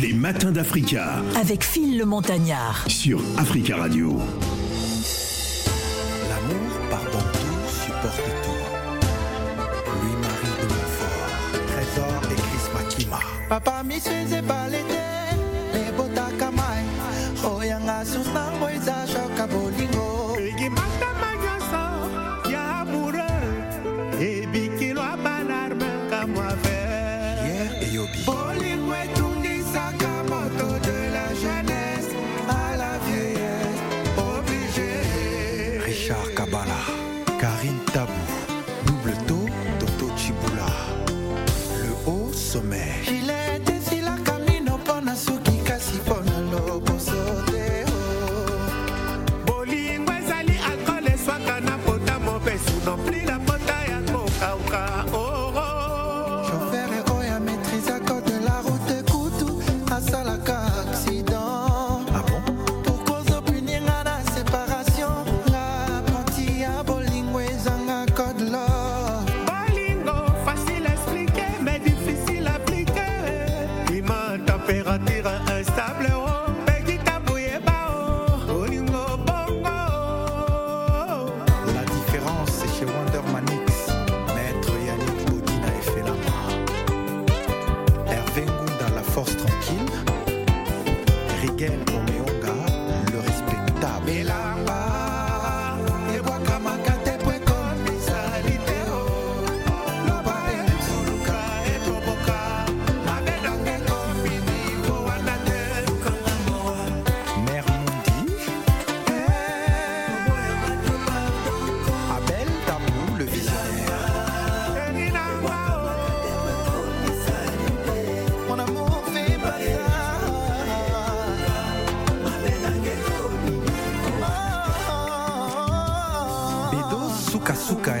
Les matins d'Africa. Avec Phil le Montagnard. Sur Africa Radio. L'amour tout, supporte tout. Louis-Marie de Trésor et Chris Papa, Zuka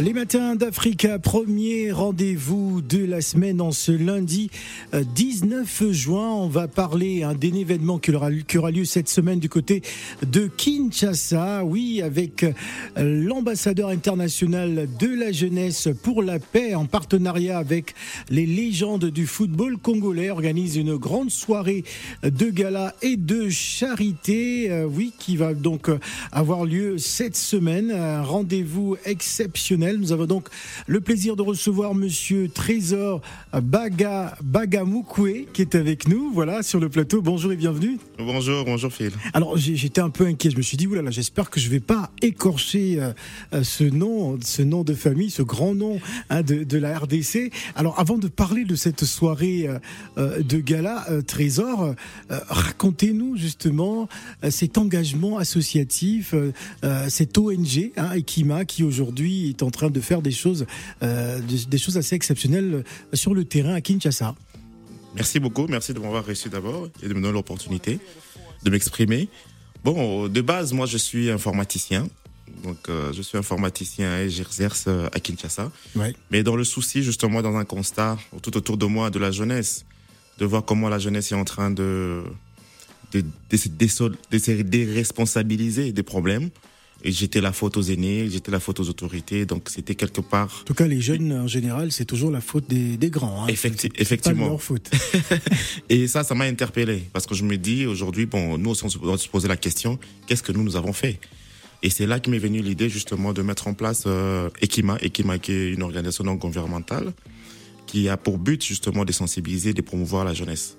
Les matins d'Africa, premier rendez-vous de la semaine en ce lundi 19 euh, juin. On va parler hein, d'un événement qui aura, qui aura, lieu cette semaine du côté de Kinshasa. Oui, avec euh, l'ambassadeur international de la jeunesse pour la paix en partenariat avec les légendes du football congolais organise une grande soirée de gala et de charité. Euh, oui, qui va donc avoir lieu cette semaine. Un rendez-vous exceptionnel nous avons donc le plaisir de recevoir Monsieur Trésor Baga, Bagamukwe qui est avec nous, voilà, sur le plateau. Bonjour et bienvenue. Bonjour, bonjour Phil. Alors j'étais un peu inquiet, je me suis dit, oulala, j'espère que je vais pas écorcher euh, euh, ce nom, ce nom de famille, ce grand nom hein, de, la RDC. Alors avant de parler de cette soirée euh, de gala, Trésor, racontez-nous justement cet engagement associatif, cette ONG, hein, Ekima, qui aujourd'hui est en train de faire des choses, euh, des, choses assez exceptionnelles sur le terrain à Kinshasa. Merci beaucoup, merci de m'avoir reçu d'abord et de me donner l'opportunité de m'exprimer. Bon, de base, moi je suis informaticien. Donc, euh, je suis informaticien et j'exerce euh, à Kinshasa. Mais dans le souci, justement, dans un constat tout autour de moi de la jeunesse, de voir comment la jeunesse est en train de, de, de, de déresponsabiliser des problèmes, j'étais la faute aux aînés, j'étais la faute aux autorités, donc c'était quelque part. En tout cas, les jeunes en général, c'est toujours la faute des, des grands. Hein. effectivement. Pas leur faute. et ça, ça m'a interpellé parce que je me dis aujourd'hui, bon, nous aussi, on se poser la question qu'est-ce que nous nous avons fait? Et c'est là que m'est venue l'idée justement de mettre en place euh, Ekima, Ekima qui est une organisation non gouvernementale qui a pour but justement de sensibiliser, de promouvoir la jeunesse.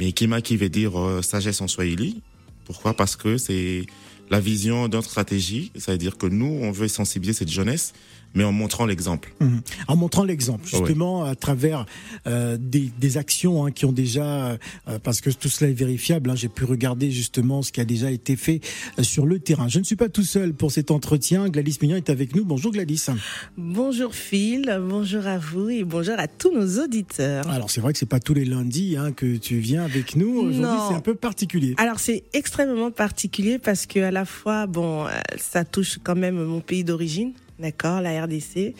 Mais Ekima qui veut dire euh, sagesse en swahili. Pourquoi? Parce que c'est la vision de stratégie. C'est-à-dire que nous, on veut sensibiliser cette jeunesse mais en montrant l'exemple. Mhm. En montrant l'exemple, justement, à travers euh, des, des, actions hein, qui ont déjà, euh, parce que tout cela est vérifiable, hein, j'ai pu regarder justement ce qui a déjà été fait euh, sur le terrain. Je ne suis pas tout seul pour cet entretien. Gladys Mignon est avec nous. Bonjour Gladys. Bonjour Phil, bonjour à vous et bonjour à tous nos auditeurs. Alors c'est vrai que c'est pas tous les lundis hein, que tu viens avec nous. Aujourd'hui c'est un peu particulier. Alors c'est extrêmement particulier parce que à la fois, bon, ça touche quand même mon pays d'origine d'accord, la RDC.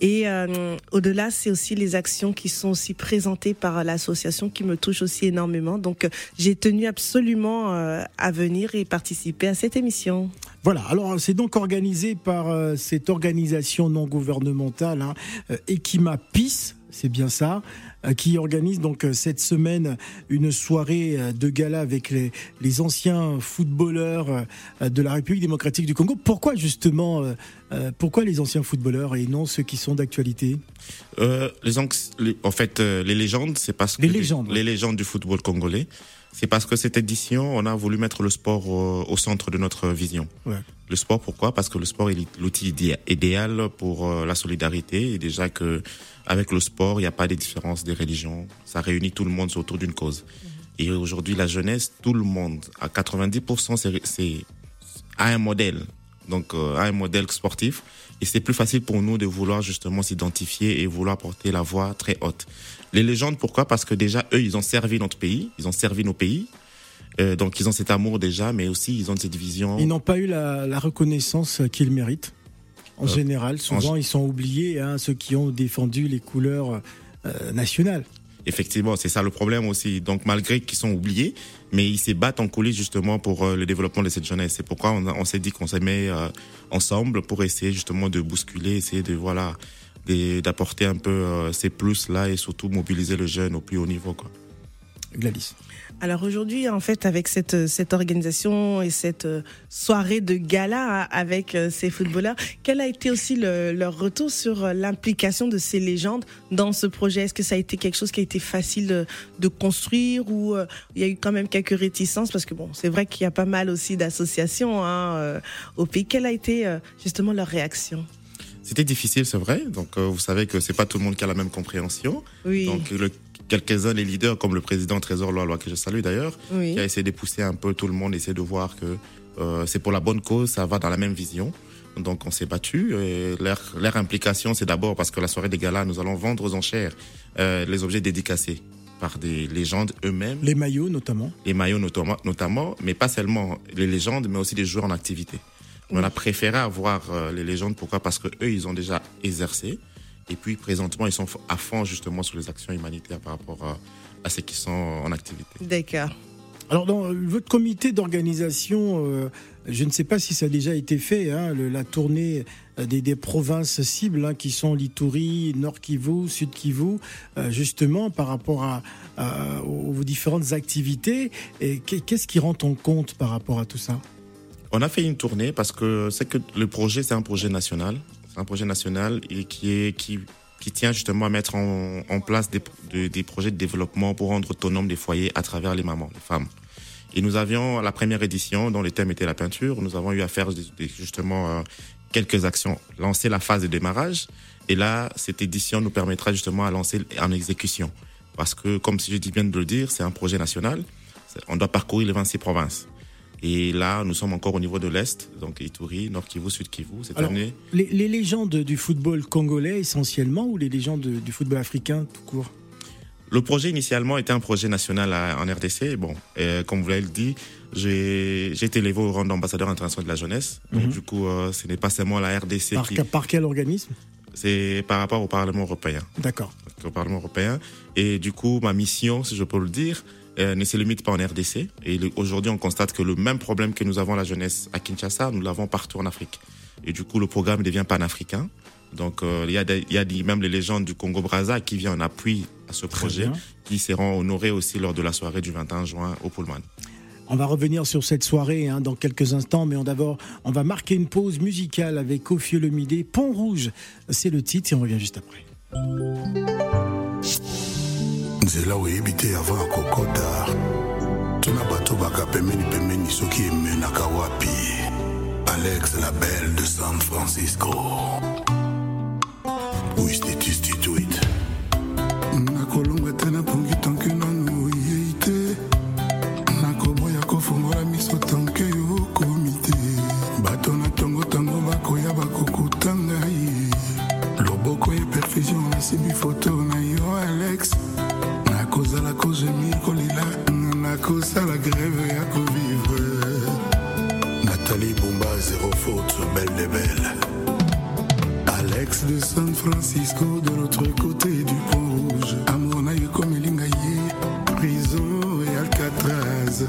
Et euh, au-delà, c'est aussi les actions qui sont aussi présentées par l'association qui me touchent aussi énormément. Donc, euh, j'ai tenu absolument euh, à venir et participer à cette émission. Voilà, alors c'est donc organisé par cette organisation non gouvernementale, hein, Peace, c'est bien ça, euh, qui organise donc euh, cette semaine une soirée euh, de gala avec les, les anciens footballeurs de la République démocratique du Congo. Pourquoi justement, pourquoi les anciens footballeurs et non ceux qui sont d'actualité? Euh, les, En fait, les légendes, c'est parce que les légendes, les, légendes du football congolais. C'est parce que cette édition, on a voulu mettre le sport au, centre de notre vision. Ouais. Le sport, pourquoi? Parce que le sport est l'outil idéal pour la solidarité et déjà que avec le sport, il n'y a pas de différence des religions. Ça réunit tout le monde autour d'une cause. Mhm. Et aujourd'hui, la jeunesse, tout le monde, à 90%, c'est a un modèle. Donc, euh, a un modèle sportif. Et c'est plus facile pour nous de vouloir justement s'identifier et vouloir porter la voix très haute. Les légendes, pourquoi? Parce que déjà, eux, ils ont servi notre pays, ils ont servi nos pays. Euh, donc, ils ont cet amour déjà, mais aussi, ils ont cette vision. Ils n'ont pas eu la, la reconnaissance qu'ils méritent en euh, général. Souvent, ils sont oubliés, hein, ceux qui ont défendu les couleurs euh, nationales. Effectivement, c'est ça le problème aussi. Donc, malgré qu'ils sont oubliés, mais ils se battent en coulisses justement pour le développement de cette jeunesse. C'est pourquoi on, s'est dit qu'on s'est mis ensemble pour essayer justement de bousculer, essayer de voilà, d'apporter un peu ces plus là et surtout mobiliser le jeune au plus haut niveau, quoi. Gladys. Alors aujourd'hui, en fait, avec cette, cette organisation et cette euh, soirée de gala avec euh, ces footballeurs, quel a été aussi le, leur retour sur euh, l'implication de ces légendes dans ce projet? Est-ce que ça a été quelque chose qui a été facile de, de construire ou il y a eu quand même quelques réticences? Parce que bon, c'est vrai qu'il y a pas mal aussi d'associations hein, au pays. Quelle a été justement leur réaction? C'était difficile, c'est vrai. Donc, vous savez que c'est pas tout le monde qui a la même compréhension. Oui. Donc, le quelques-uns les leaders, comme le président Trésor Loi, que je salue d'ailleurs, qui a essayé de pousser un peu tout le monde, essayer de voir que euh, c'est pour la bonne cause, ça va dans la même vision. Donc on s'est battu. Leur, leur implication, c'est d'abord parce que la soirée des galas, nous allons vendre aux enchères euh, les objets dédicacés par des légendes eux-mêmes. Les maillots notamment. Les maillots notamment, notamment, mais pas seulement les légendes, mais aussi des joueurs en activité. On a préféré avoir euh, les légendes. Pourquoi? Parce que eux, ils ont déjà exercé. Et puis, présentement, ils sont à fond justement sur les actions humanitaires par rapport à, à ceux qui sont en activité. D'accord. Alors, dans votre comité d'organisation, euh, je ne sais pas si ça a déjà été fait, hein, le- la tournée euh, des, des provinces cibles hein, qui sont l'Ituri, Nord Kivu, Sud Kivu, euh, justement par rapport à, à- aux différentes activités. Et qu'est- qu'est-ce qui rend en compte par rapport à tout ça? On a fait une tournée parce que c'est que le projet, c'est un projet national. Un projet national et qui est qui qui tient justement à mettre en, en place des, de- des projets de développement pour rendre autonomes des foyers à travers les mamans, les femmes. Et nous avions la première édition dont le thème était la peinture. Nous avons eu à faire justement euh, quelques actions, lancer la phase de démarrage. Et là, cette édition nous permettra justement à lancer en exécution. Parce que, comme si je dis bien de le dire, c'est un projet national. On doit parcourir les 26 provinces. Et là, nous sommes encore au niveau de l'Est, donc Ituri, Nord Kivu, Sud Kivu. Cette Alors, année, les, les légendes du football congolais essentiellement ou les légendes du football africain tout court? Le projet initialement était un projet national à- en RDC. Bon, euh, comme vous l'avez dit, j'ai été élevé au rang d'ambassadeur international de la jeunesse. Donc, Mhm. du coup, euh, ce n'est pas seulement la RDC par, qui... par quel organisme? C'est par rapport au Parlement européen. D'accord. au Parlement européen. Et du coup, ma mission, si je peux le dire, euh, ne se limite pas en RDC. Et aujourd'hui, on constate que le même problème que nous avons la jeunesse à Kinshasa, nous l'avons partout en Afrique. Et du coup, le programme devient panafricain. Donc, euh, il y a, des- il y a des- même les légendes du Congo-Braza qui viennent en appui à ce projet, bien. qui seront honorés aussi lors de la soirée du 21 juin au Pullman. On va revenir sur cette soirée hein, dans quelques instants, mais d'abord, on va marquer une pause musicale avec Kofi Pont Rouge. C'est le titre et on revient juste après. Nzela oyebi te avant akokota. Tuna bato baka pembeni pembeni soki emenaka wapi? Alex la belle de san francisco de san francisco de l'autre côté du pont rouge. Amour na yo ekomeli ngai ye prison et alcatraz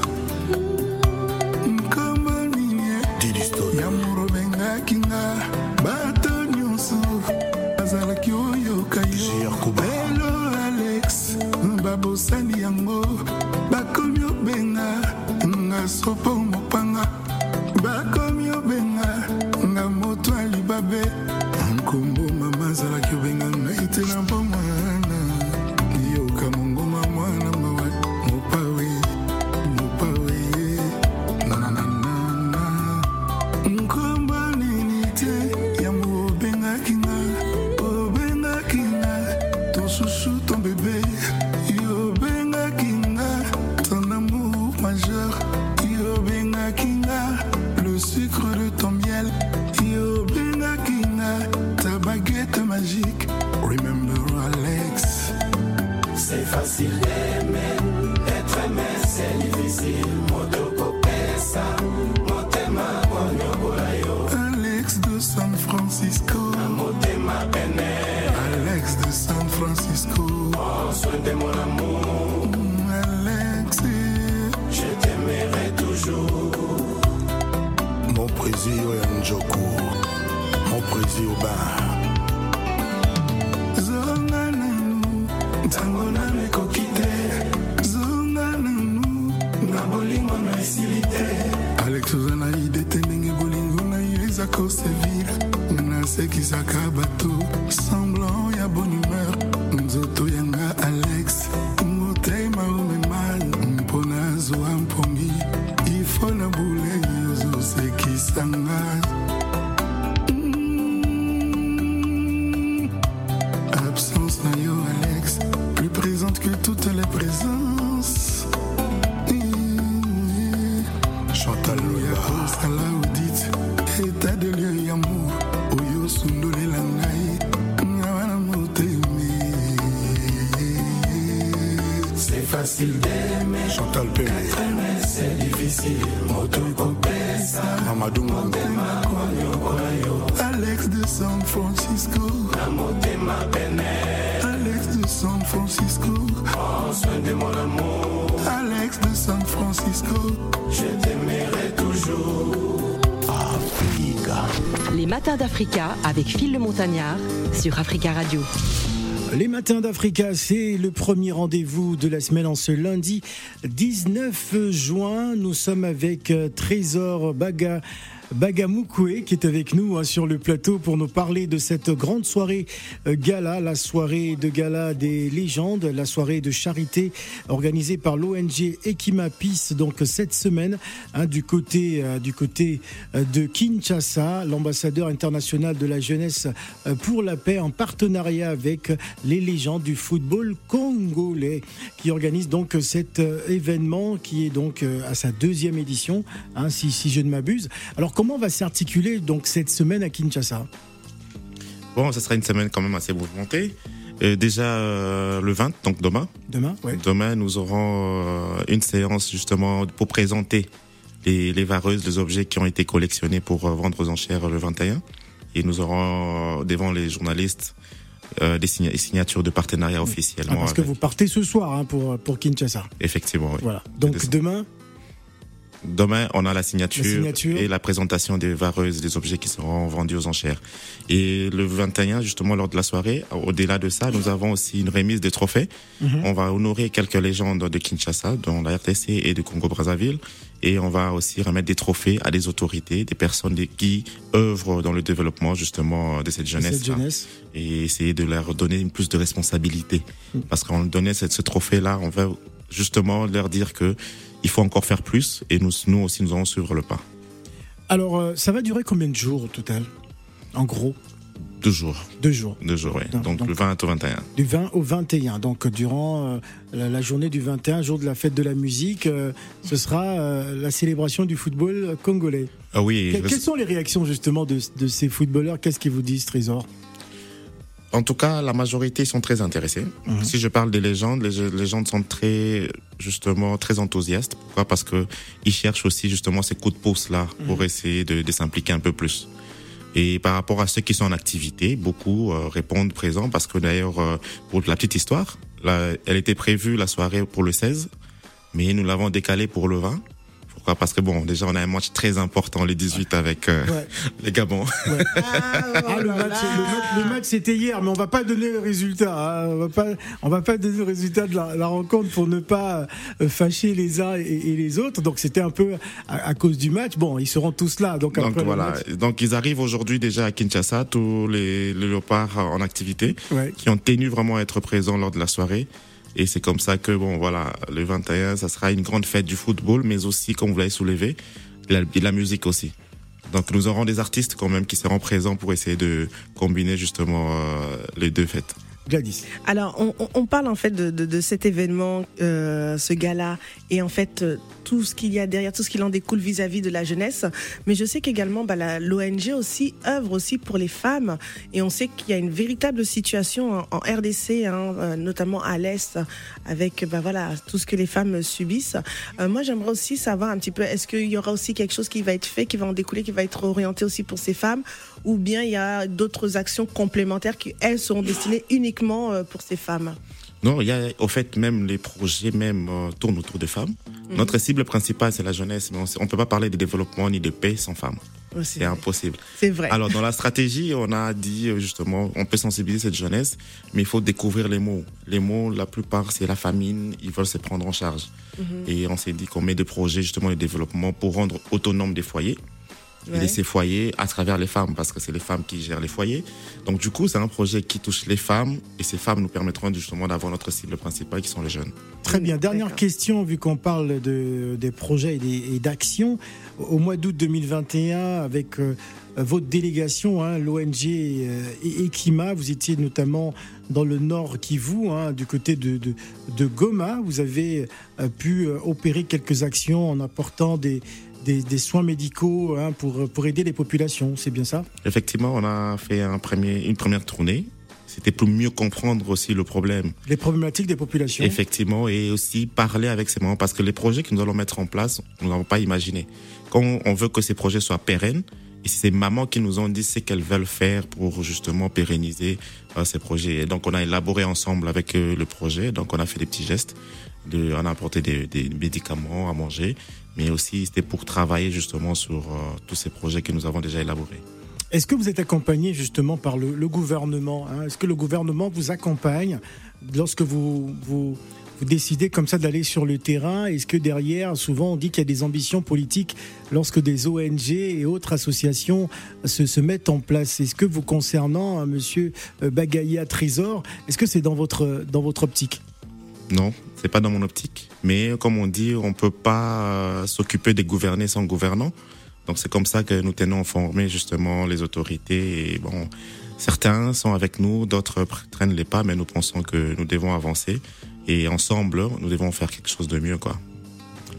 état de lieu yamour oyo sundolela ngai ngawa na motemi C'est facile d'aimer, chantal mais c'est difficile. Motokopesa, mamadou motema San Francisco. Alex de San Francisco. Prends soin de mon amour. Alex de San Francisco. Je t'aimerai toujours. Africa. Les matins d'Africa avec Phil le Montagnard sur Africa Radio. Les matins d'Africa, c'est le premier rendez-vous de la semaine en ce lundi 19 juin. Nous sommes avec euh, Trésor Baga. Bagamukwe qui est avec nous hein, sur le plateau pour nous parler de cette grande soirée euh, gala, la soirée de gala des légendes, la soirée de charité organisée par l'ONG Peace donc cette semaine hein, du côté euh, du côté euh, de Kinshasa, l'ambassadeur international de la jeunesse pour la paix en partenariat avec les légendes du football congolais qui organise donc cet événement qui est donc à sa deuxième édition hein, si, si je ne m'abuse. Comment va s'articuler donc cette semaine à Kinshasa? Bon, ce sera une semaine quand même assez mouvementée. Euh, déjà euh, le 20, donc demain. Demain, ouais. Demain, nous aurons euh, une séance justement pour présenter les, les vareuses, les objets qui ont été collectionnés pour euh, vendre aux enchères le 21. Et nous aurons devant les journalistes des signa- signatures de partenariat Ah, officiellement. parce que vous partez ce soir hein, pour, pour Kinshasa. Effectivement, oui. Voilà. Donc demain, Demain, on a la signature, La signature. et la présentation des vareuses, des objets qui seront vendus aux enchères. Et le 21, justement, lors de la soirée, au-delà de ça, nous avons aussi une remise de trophées. Mhm. On va honorer quelques légendes de Kinshasa, dont la RTC et de Congo-Brazzaville. Et on va aussi remettre des trophées à des autorités, des personnes des- qui œuvrent dans le développement, justement, de cette jeunesse. cette jeunesse. Et essayer de leur donner plus de responsabilité. Parce qu'en donnant ce trophée-là, on va justement leur dire que il faut encore faire plus et nous, nous aussi nous allons suivre le pas. Alors euh, ça va durer combien de jours au total En gros, Deux jours. deux jours. Deux jours, oui. Donc- Donc, donc- le 20 au 21. Du 20 au 21. Donc durant euh, la, la journée du 21, jour de la fête de la musique, euh, ce sera euh, la célébration du football congolais. Ah oui, Que- je- quelles sont les réactions justement de, de ces footballeurs? Qu'est-ce qu'ils vous disent, Trésor? En tout cas, la majorité sont très intéressés. Mhm. Si je parle des légendes, les légendes sont très, justement, très enthousiastes. Pourquoi? Parce que ils cherchent aussi justement ces coups de pouce là Mhm. pour essayer de, de s'impliquer un peu plus. Et par rapport à ceux qui sont en activité, beaucoup euh, répondent présents parce que d'ailleurs, euh, pour la petite histoire, elle était prévue la soirée pour le 16, mais nous l'avons décalée pour le 20. Parce que bon, déjà on a un match très important les 18 avec euh, Ouais. les Gabons. Ah, le, match, le match- le match, c'était hier, mais on va pas donner le résultat. hein. On va pas, on va pas donner le résultat de la, la rencontre pour ne pas euh, fâcher les uns et, et les autres. Donc c'était un peu à, à cause du match. Bon, ils seront tous là. Donc, Donc après le voilà, match- donc ils arrivent aujourd'hui déjà à Kinshasa, tous les, les léopards en activité, Ouais. qui ont tenu vraiment à être présents lors de la soirée. Et c'est comme ça que, bon voilà, le 21, ça sera une grande fête du football, mais aussi, comme vous l'avez soulevé, de la, musique aussi. Donc nous aurons des artistes quand même qui seront présents pour essayer de combiner justement euh, les deux fêtes. Alors, on, parle en fait de, cet événement, euh, ce gala, et en fait euh, tout ce qu'il y a derrière, tout ce qu'il en découle vis-à-vis de la jeunesse. Mais je sais qu'également, bah, l'ONG aussi œuvre aussi pour les femmes, et on sait qu'il y a une véritable situation en, RDC, hein, euh, notamment à l'est, avec bah, tout ce que les femmes subissent. Euh, moi, j'aimerais aussi savoir un petit peu, est-ce qu'il y aura aussi quelque chose qui va être fait, qui va en découler, qui va être orienté aussi pour ces femmes, ou bien il y a d'autres actions complémentaires qui elles seront destinées uniquement euh, pour ces femmes? Non, il y a, au fait, même les projets même euh, tournent autour des femmes. Notre cible principale, c'est la jeunesse, mais on ne peut pas parler de développement ni de paix sans femmes. C'est impossible. C'est vrai. Alors dans la stratégie, on a dit euh, justement, on peut sensibiliser cette jeunesse, mais il faut découvrir les mots. Les mots, la plupart, c'est la famine, ils veulent se prendre en charge. Et on s'est dit qu'on met des projets justement de développement pour rendre autonomes des foyers. Ouais. Et ces foyers à travers les femmes, parce que c'est les femmes qui gèrent les foyers. Donc du coup, c'est un projet qui touche les femmes, et ces femmes nous permettront justement d'avoir notre cible principale, qui sont les jeunes. Très bien. Dernière question, vu qu'on parle de, des projets et d'actions. Au mois d'août 2021, avec euh, votre délégation, hein, l'ONG euh, et Ekima, vous étiez notamment dans le nord Kivu, hein, du côté de, de, de Goma. Vous avez euh, pu euh, opérer quelques actions en apportant des, des, des soins médicaux hein, pour, pour aider les populations. C'est bien ça Effectivement, on a fait un premier, une première tournée. C'était pour mieux comprendre aussi le problème. Les problématiques des populations. Effectivement, et aussi parler avec ces mamans, parce que les projets que nous allons mettre en place, nous n'avons pas imaginé. Quand on veut que ces projets soient pérennes, Et c'est ces mamans qui nous ont dit ce qu'elles veulent faire pour justement pérenniser euh, ces projets. Et donc on a élaboré ensemble avec eux le projet. Donc on a fait des petits gestes. De, on a apporté des, des médicaments à manger, mais aussi c'était pour travailler justement sur euh, tous ces projets que nous avons déjà élaborés. Est-ce que vous êtes accompagné justement par le, gouvernement hein? Est-ce que le gouvernement vous accompagne lorsque vous, vous, décidez comme ça d'aller sur le terrain? Est-ce que derrière, souvent on dit qu'il y a des ambitions politiques lorsque des ONG et autres associations se, mettent en place? Est-ce que vous concernant, hein, Monsieur Bagaya Trésor, est-ce que c'est dans votre, dans votre optique? Non, c'est pas dans mon optique. Mais comme on dit, on peut pas euh, s'occuper des gouvernés sans gouvernants. Donc c'est comme ça que nous tenons informer justement les autorités. Et bon, certains sont avec nous, d'autres traînent les pas, mais nous pensons que nous devons avancer et ensemble, nous devons faire quelque chose de mieux, quoi.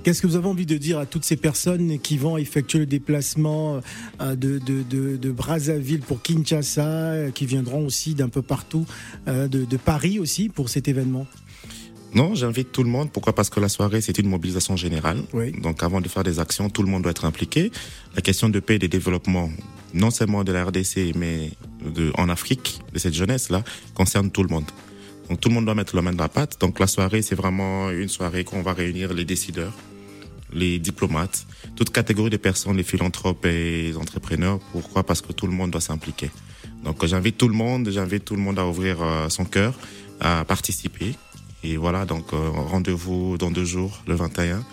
Qu'est-ce que vous avez envie de dire à toutes ces personnes qui vont effectuer le déplacement euh, de, Brazzaville pour Kinshasa, euh, qui viendront aussi d'un peu partout, de Paris aussi pour cet événement? Non, j'invite tout le monde. Pourquoi? Parce que la soirée, c'est une mobilisation générale. Oui. Donc, avant de faire des actions, tout le monde doit être impliqué. La question de paix et de développement, non seulement de la RDC, mais de, en Afrique, de cette jeunesse-là, concerne tout le monde. Donc, tout le monde doit mettre la main dans la pâte. Donc, la soirée, c'est vraiment une soirée qu'on va réunir les décideurs, les diplomates, toute catégorie de personnes, les philanthropes et les entrepreneurs. Pourquoi? Parce que tout le monde doit s'impliquer. Donc, j'invite tout le monde, j'invite tout le monde à ouvrir euh, son cœur, à participer. Et voilà, donc euh, rendez-vous dans deux jours, le 21.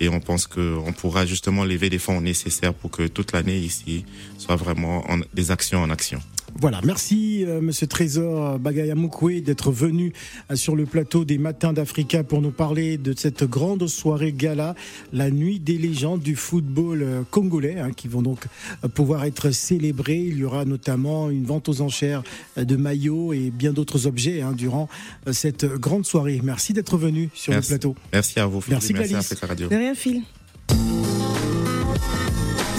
Et on pense qu'on pourra justement lever des fonds nécessaires pour que toute l'année ici soit vraiment en, des actions en action. Voilà, merci euh, Monsieur Trésor Bagayamukwe d'être venu euh, sur le plateau des Matins d'Africa pour nous parler de cette grande soirée gala, la nuit des légendes du football euh, congolais, hein, qui vont donc euh, pouvoir être célébrées. Il y aura notamment une vente aux enchères euh, de maillots et bien d'autres objets hein, durant euh, cette grande soirée. Merci d'être venu sur Merci. le plateau. Merci à vous, Philippe. Merci, merci à Gladys. Africa Radio. De rien, Phil.